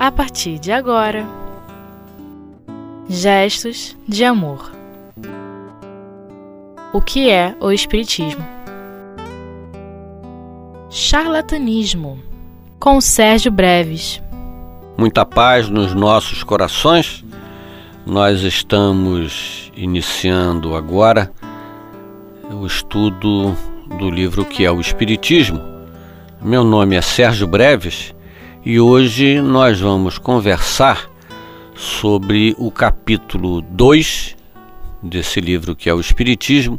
a partir de agora. Gestos de amor. O que é o Espiritismo? Charlatanismo, com Sérgio Breves. Muita paz nos nossos corações. Nós estamos iniciando agora o estudo do livro que é o Espiritismo. Meu nome é Sérgio Breves e hoje nós vamos conversar sobre o capítulo 2 desse livro que é o Espiritismo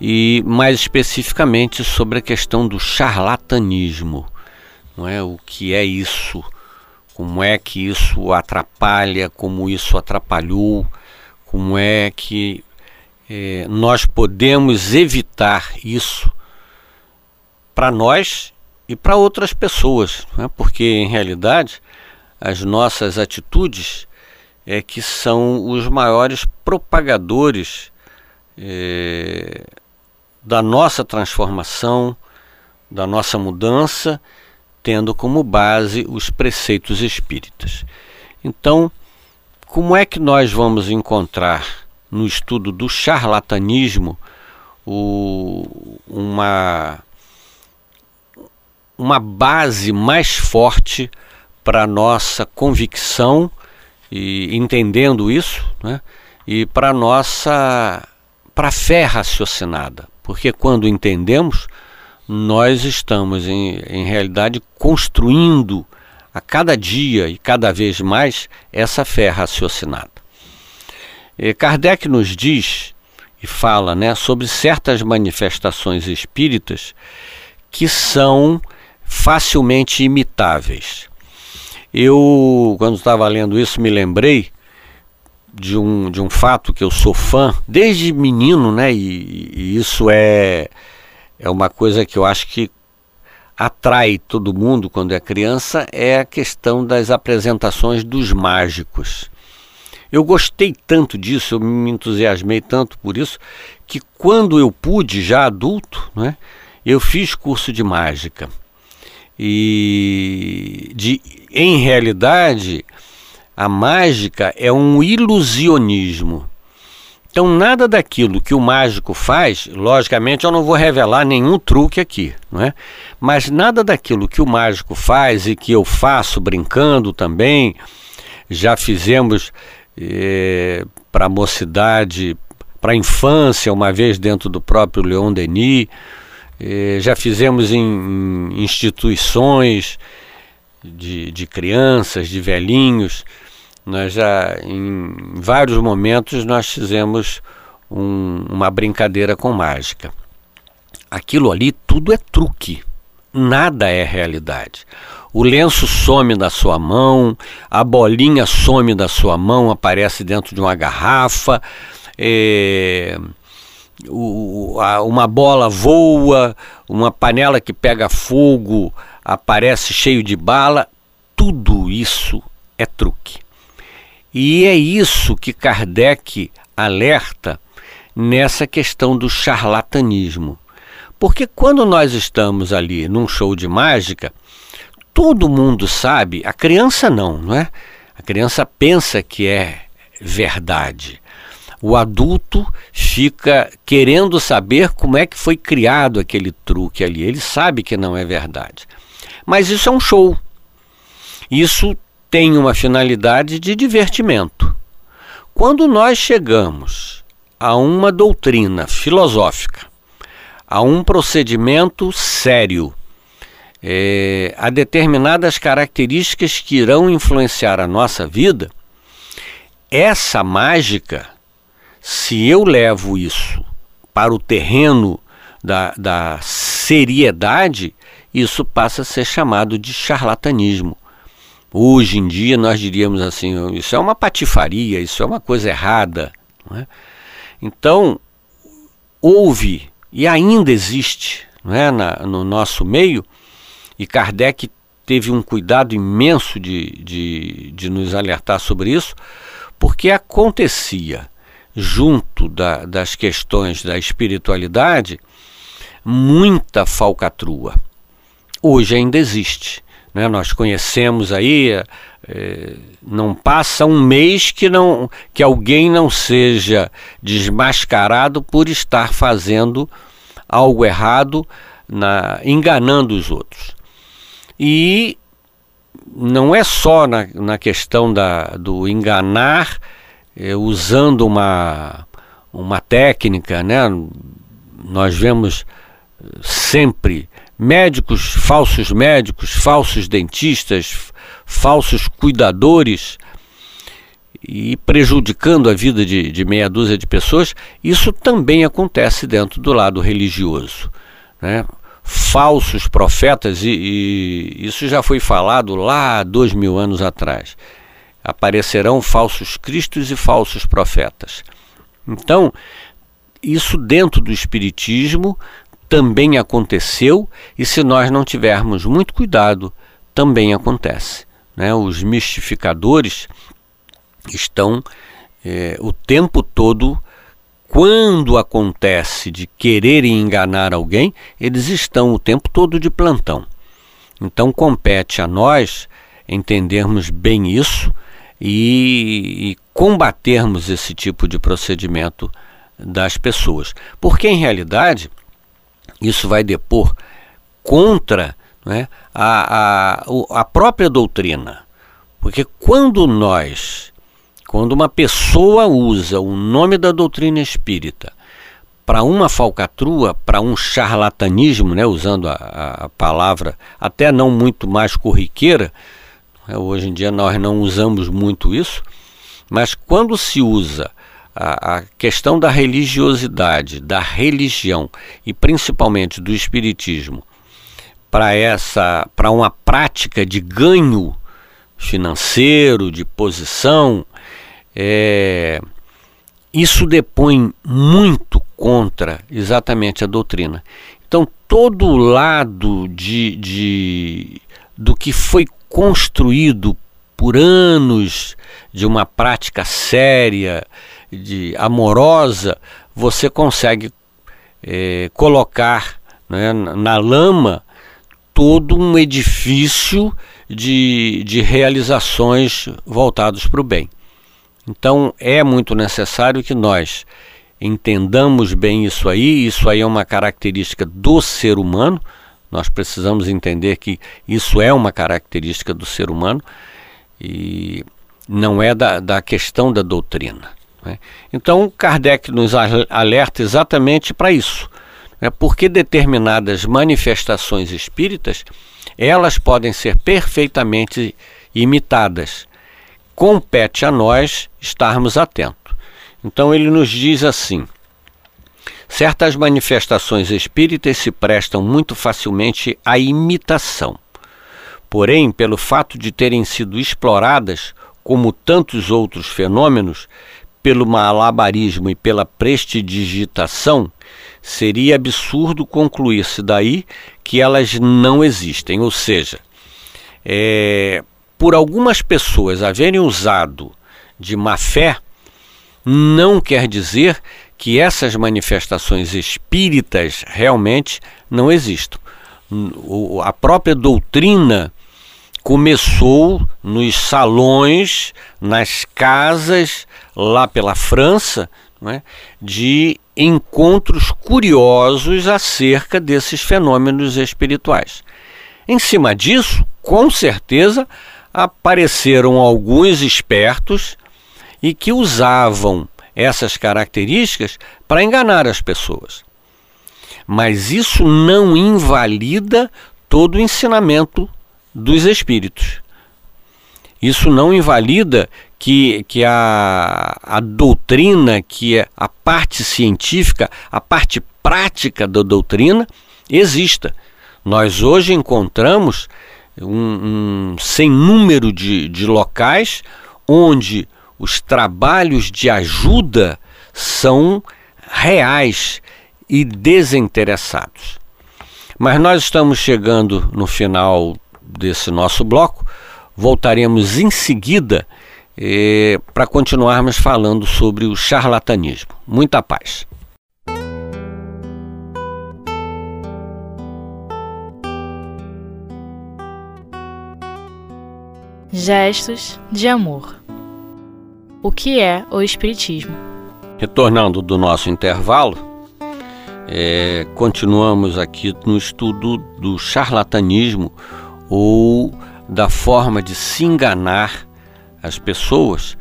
e mais especificamente sobre a questão do charlatanismo, não é? O que é isso? Como é que isso atrapalha? Como isso atrapalhou? Como é que é, nós podemos evitar isso para nós e para outras pessoas, né? porque em realidade as nossas atitudes é que são os maiores propagadores é, da nossa transformação, da nossa mudança, tendo como base os preceitos espíritas. Então, como é que nós vamos encontrar no estudo do charlatanismo o, uma, uma base mais forte para a nossa convicção e entendendo isso, né? e para nossa para fé raciocinada, porque quando entendemos, nós estamos em, em realidade construindo a cada dia e cada vez mais essa fé raciocinada. E Kardec nos diz e fala né, sobre certas manifestações espíritas que são facilmente imitáveis. Eu, quando estava lendo isso, me lembrei de um, de um fato que eu sou fã desde menino, né? E, e isso é, é uma coisa que eu acho que atrai todo mundo quando é criança é a questão das apresentações dos mágicos. Eu gostei tanto disso, eu me entusiasmei tanto por isso, que quando eu pude, já adulto, né, eu fiz curso de mágica e de, em realidade a mágica é um ilusionismo. Então nada daquilo que o mágico faz, logicamente eu não vou revelar nenhum truque aqui, não é? Mas nada daquilo que o mágico faz e que eu faço brincando também, já fizemos é, para a mocidade, para a infância, uma vez dentro do próprio Leon Denis, eh, já fizemos em, instituições de, de crianças, de velhinhos. Nós já, em vários momentos, nós fizemos um, uma brincadeira com mágica. Aquilo ali tudo é truque, nada é realidade. O lenço some da sua mão, a bolinha some da sua mão, aparece dentro de uma garrafa. É o, a, uma bola voa, uma panela que pega fogo aparece cheio de bala, tudo isso é truque. E é isso que Kardec alerta nessa questão do charlatanismo. Porque quando nós estamos ali num show de mágica, todo mundo sabe, a criança não, não é? A criança pensa que é verdade o adulto fica querendo saber como é que foi criado aquele truque ali. Ele sabe que não é verdade. Mas isso é um show. Isso tem uma finalidade de divertimento. Quando nós chegamos a uma doutrina filosófica, a um procedimento sério, é, a determinadas características que irão influenciar a nossa vida, essa mágica se eu levo isso para o terreno da, da seriedade, isso passa a ser chamado de charlatanismo. Hoje em dia nós diríamos assim, isso é uma patifaria, isso é uma coisa errada. É? Então, houve e ainda existe é, na, no nosso meio, e Kardec teve um cuidado imenso de, de, de nos alertar sobre isso, porque acontecia junto da, das questões da espiritualidade, muita falcatrua. Hoje ainda existe. Né? Nós conhecemos aí é, não passa um mês que, não, que alguém não seja desmascarado por estar fazendo algo errado, na, enganando os outros. E não é só na, na questão da, do enganar usando uma, uma técnica, né? Nós vemos sempre médicos, falsos médicos, falsos dentistas, falsos cuidadores e prejudicando a vida de, de, meia dúzia de pessoas, isso também acontece dentro do lado religioso. Né? Falsos profetas, e, e isso já foi falado lá dois mil anos atrás. Aparecerão falsos cristos e falsos profetas. Então, isso dentro do Espiritismo também aconteceu e se nós não tivermos muito cuidado, também acontece. Né? Os mistificadores estão é, o tempo todo, quando acontece de quererem enganar alguém, eles estão o tempo todo de plantão. Então compete a nós entendermos bem isso e, e combatermos esse tipo de procedimento das pessoas. Porque em realidade isso vai depor contra né, a, a, a própria doutrina. Porque quando nós, quando uma pessoa usa o nome da doutrina espírita para uma falcatrua, para um charlatanismo, né, usando a, a, palavra até não muito mais corriqueira, hoje em dia nós não usamos muito isso, mas quando se usa a, a questão da religiosidade, da religião e principalmente do espiritismo para essa para uma prática de ganho financeiro, de posição, é, isso depõe muito contra exatamente a doutrina. Então, todo o lado de, de, do que foi construído por anos de uma prática séria, de amorosa, você consegue é, colocar né, na lama todo um edifício de, de realizações voltados para o bem. Então é muito necessário que nós entendamos bem isso aí, isso aí é uma característica do ser humano, nós precisamos entender que isso é uma característica do ser humano e não é da, da questão da doutrina. Né? Então, Kardec nos alerta exatamente para isso. Né? Porque determinadas manifestações espíritas elas podem ser perfeitamente imitadas. Compete a nós estarmos atentos. Então ele nos diz assim: certas manifestações espíritas se prestam muito facilmente à imitação. Porém, pelo fato de terem sido exploradas, como tantos outros fenômenos, pelo malabarismo e pela prestidigitação, seria absurdo concluir-se daí que elas não existem. Ou seja, é, por algumas pessoas haverem usado de má fé, não quer dizer que essas manifestações espíritas realmente não existam. A própria doutrina começou nos salões, nas casas, lá pela França, é, de encontros curiosos acerca desses fenômenos espirituais. Em cima disso, com certeza, apareceram alguns espertos e que usavam essas características para enganar as pessoas. Mas isso não invalida todo o ensinamento dos espíritos. Isso não invalida que, que a, a doutrina, que é a parte científica, a parte prática da doutrina exista. Nós hoje encontramos um, um sem número de, de locais onde os trabalhos de ajuda são reais e desinteressados. Mas nós estamos chegando no final desse nosso bloco. Voltaremos em seguida eh, para continuarmos falando sobre o charlatanismo. Muita paz. Gestos de amor. O que é o Espiritismo? Retornando do nosso intervalo, é, continuamos aqui no estudo do charlatanismo ou da forma de se enganar as pessoas,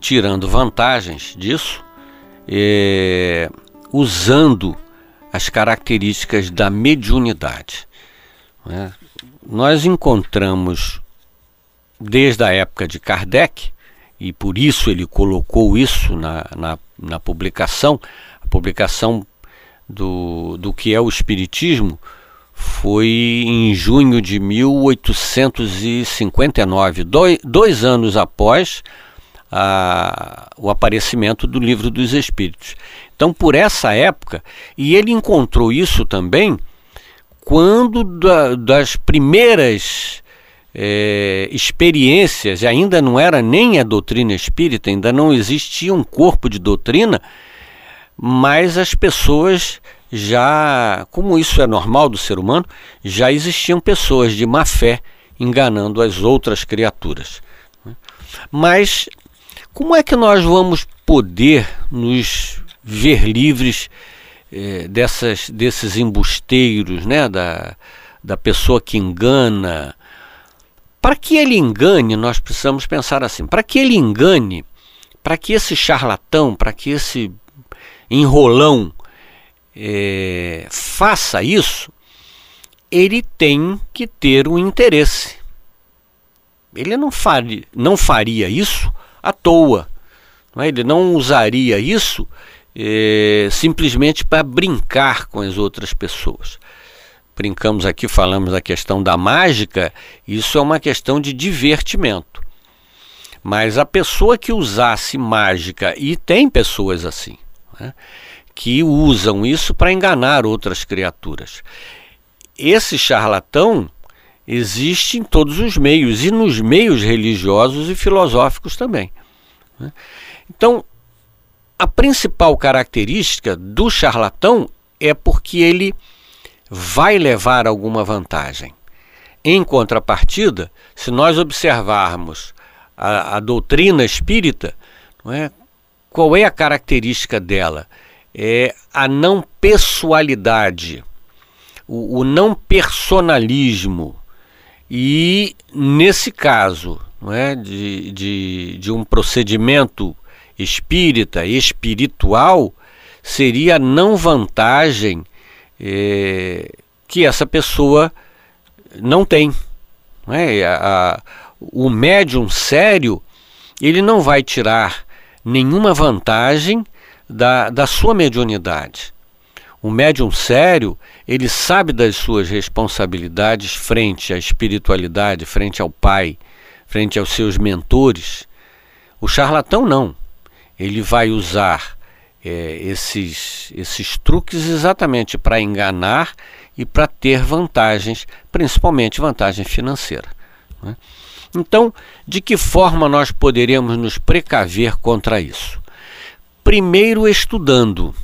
tirando vantagens disso, é, usando as características da mediunidade. Né? Nós encontramos, desde a época de Kardec, e por isso ele colocou isso na, na, na publicação, a publicação do, do que é o Espiritismo foi em junho de 1859, dois, dois anos após a, o aparecimento do Livro dos Espíritos. Então, por essa época, e ele encontrou isso também quando da, das primeiras é, experiências, ainda não era nem a doutrina espírita, ainda não existia um corpo de doutrina, mas as pessoas já, como isso é normal do ser humano, já existiam pessoas de má fé enganando as outras criaturas. Mas como é que nós vamos poder nos ver livres eh, dessas, desses embusteiros, né? da, da pessoa que engana? Para que ele engane, nós precisamos pensar assim: para que ele engane, para que esse charlatão, para que esse enrolão é, faça isso, ele tem que ter um interesse. Ele não faria, não faria isso à toa. Não é? Ele não usaria isso é, simplesmente para brincar com as outras pessoas. Brincamos aqui, falamos da questão da mágica, isso é uma questão de divertimento. Mas a pessoa que usasse mágica, e tem pessoas assim, né, que usam isso para enganar outras criaturas. Esse charlatão existe em todos os meios, e nos meios religiosos e filosóficos também. Né? Então, a principal característica do charlatão é porque ele vai levar alguma vantagem. Em contrapartida, se nós observarmos a, a doutrina espírita, não é, qual é a característica dela? É a não pessoalidade, o, o não personalismo. E nesse caso, não é, de, de, de um procedimento espírita, espiritual, seria a não vantagem é, que essa pessoa não tem. Não é? a, a, o médium sério, ele não vai tirar nenhuma vantagem da, da sua mediunidade. O médium sério, ele sabe das suas responsabilidades frente à espiritualidade, frente ao Pai, frente aos seus mentores. O charlatão não. Ele vai usar é, esses, esses truques exatamente para enganar e para ter vantagens, principalmente vantagem financeira. Né? Então, de que forma nós poderíamos nos precaver contra isso? Primeiro, estudando.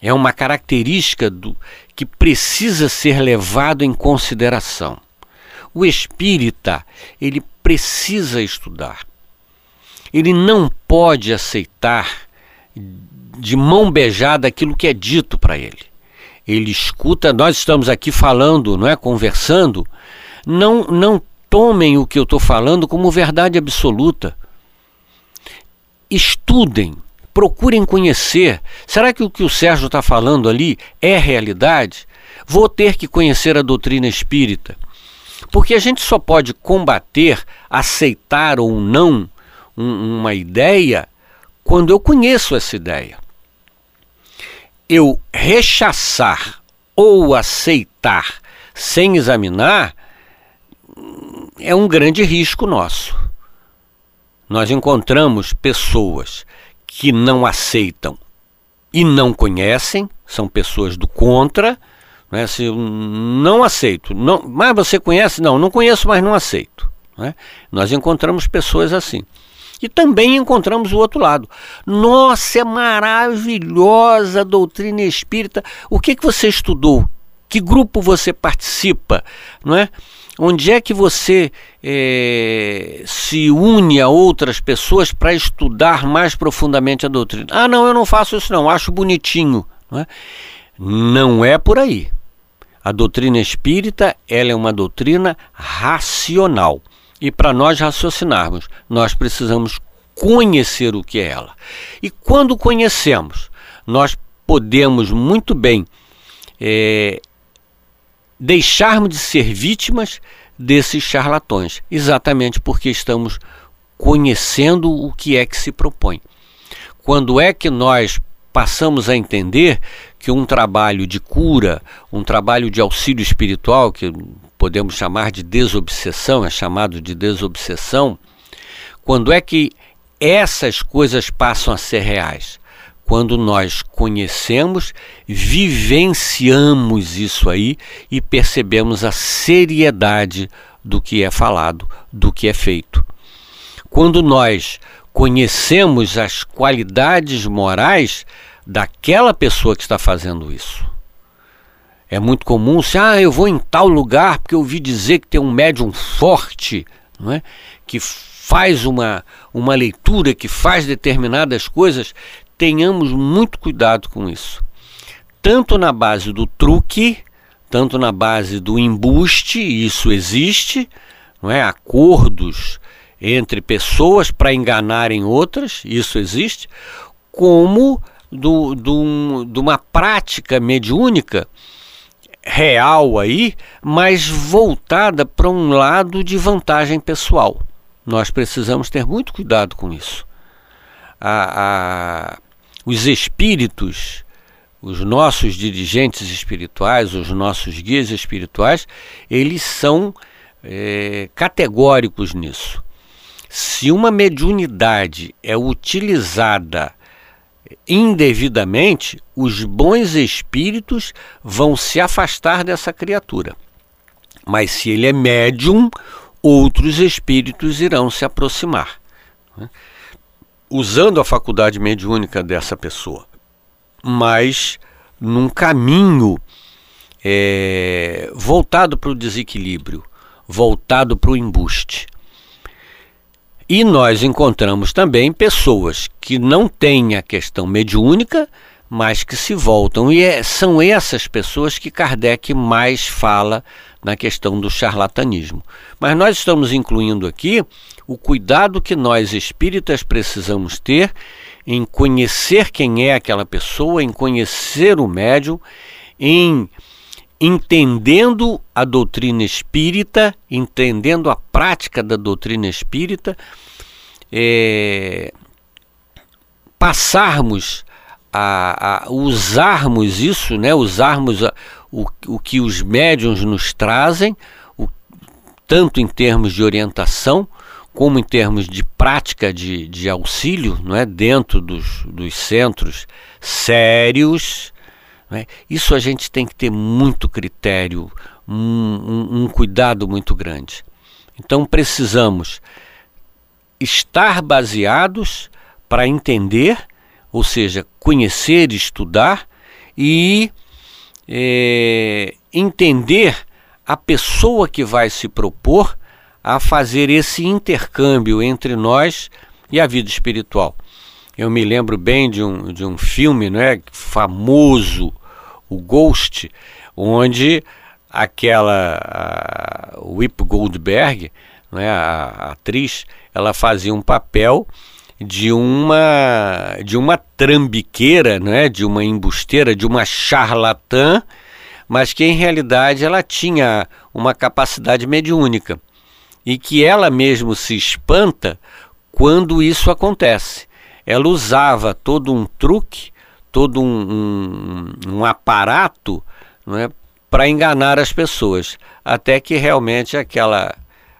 É uma característica do, que precisa ser levado em consideração. O espírita, ele precisa estudar. Ele não pode aceitar de mão beijada aquilo que é dito para ele. Ele escuta, nós estamos aqui falando, não é, conversando, não não tomem o que eu estou falando como verdade absoluta. Estudem, procurem conhecer. Será que o que o Sérgio está falando ali é realidade? Vou ter que conhecer a doutrina espírita. Porque a gente só pode combater, aceitar ou não um, uma ideia quando eu conheço essa ideia. Eu rechaçar ou aceitar sem examinar é um grande risco nosso. Nós encontramos pessoas que não aceitam e não conhecem, são pessoas do contra, né? Se não aceito, não, mas você conhece? Não, não conheço, mas não aceito. Né? Nós encontramos pessoas assim. E também encontramos o outro lado. Nossa, é maravilhosa a doutrina espírita. O que, que você estudou? Que grupo você participa? Não é? Onde é que você é, se une a outras pessoas para estudar mais profundamente a doutrina? Ah, não, eu não faço isso não, acho bonitinho. Não é, não é por aí. A doutrina espírita ela é uma doutrina racional. E para nós raciocinarmos, nós precisamos conhecer o que é ela. E quando conhecemos, nós podemos muito bem é, deixarmos de ser vítimas desses charlatões, exatamente porque estamos conhecendo o que é que se propõe. Quando é que nós passamos a entender que um trabalho de cura, um trabalho de auxílio espiritual, que podemos chamar de desobsessão, é chamado de desobsessão, quando é que essas coisas passam a ser reais? quando nós conhecemos, vivenciamos isso aí e percebemos a seriedade do que é falado, do que é feito. Quando nós conhecemos as qualidades morais daquela pessoa que está fazendo isso. É muito comum se, ah, eu vou em tal lugar porque eu ouvi dizer que tem um médium forte, não é? que faz uma, uma leitura, que faz determinadas coisas tenhamos muito cuidado com isso. Tanto na base do truque, tanto na base do embuste, isso existe, não é? Acordos entre pessoas para enganarem outras, isso existe, como do, do, de uma prática mediúnica real aí, mas voltada para um lado de vantagem pessoal. Nós precisamos ter muito cuidado com isso. A, a, os espíritos, os nossos dirigentes espirituais, os nossos guias espirituais, eles são é, categóricos nisso. Se uma mediunidade é utilizada indevidamente, os bons espíritos vão se afastar dessa criatura. Mas se ele é médium, outros espíritos irão se aproximar. Né? usando a faculdade mediúnica dessa pessoa, mas num caminho é, voltado para o desequilíbrio, voltado para o embuste. E nós encontramos também pessoas que não têm a questão mediúnica, mas que se voltam. E é, são essas pessoas que Kardec mais fala na questão do charlatanismo. Mas nós estamos incluindo aqui o cuidado que nós espíritas precisamos ter em conhecer quem é aquela pessoa, em conhecer o médium, em entendendo a doutrina espírita, entendendo a prática da doutrina espírita, é, passarmos a, a, usarmos isso, né, usarmos a, o, o que os médiums nos trazem, o, tanto em termos de orientação, como em termos de prática de, de auxílio, não é? dentro dos, dos centros sérios. É? Isso a gente tem que ter muito critério, um, um, um cuidado muito grande. Então precisamos estar baseados para entender, ou seja, conhecer, estudar e é, entender a pessoa que vai se propor a fazer esse intercâmbio entre nós e a vida espiritual. Eu me lembro bem de um, de um filme é? Famoso, o Ghost, onde aquela a Whip Goldberg, é? A, a atriz, ela fazia um papel de uma de uma trambiqueira, é? De uma embusteira, de uma charlatã, mas que em realidade ela tinha uma capacidade mediúnica. E que ela mesmo se espanta quando isso acontece. Ela usava todo um truque, todo um, um, um aparato é, para enganar as pessoas, até que realmente aquela,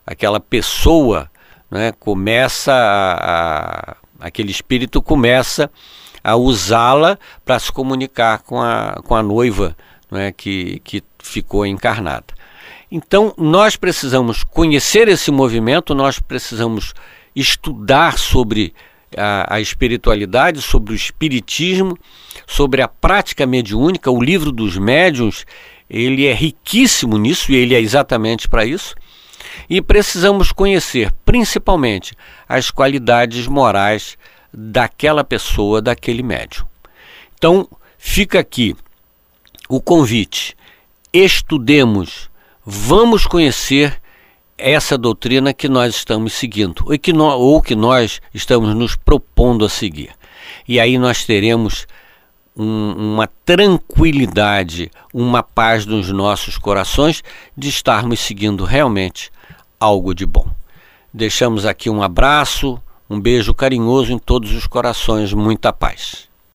aquela pessoa é, começa a, a, aquele espírito começa a usá-la para se comunicar com a, com a noiva é, que, que ficou encarnada. Então, nós precisamos conhecer esse movimento, nós precisamos estudar sobre a, a, espiritualidade, sobre o espiritismo, sobre a prática mediúnica. O livro dos médiuns, ele é riquíssimo nisso e ele é exatamente para isso. E precisamos conhecer, principalmente, as qualidades morais daquela pessoa, daquele médium. Então, fica aqui o convite. Estudemos, vamos conhecer essa doutrina que nós estamos seguindo, ou que, nós, ou que nós estamos nos propondo a seguir. E aí nós teremos um, uma tranquilidade, uma paz nos nossos corações de estarmos seguindo realmente algo de bom. Deixamos aqui um abraço, um beijo carinhoso em todos os corações, muita paz.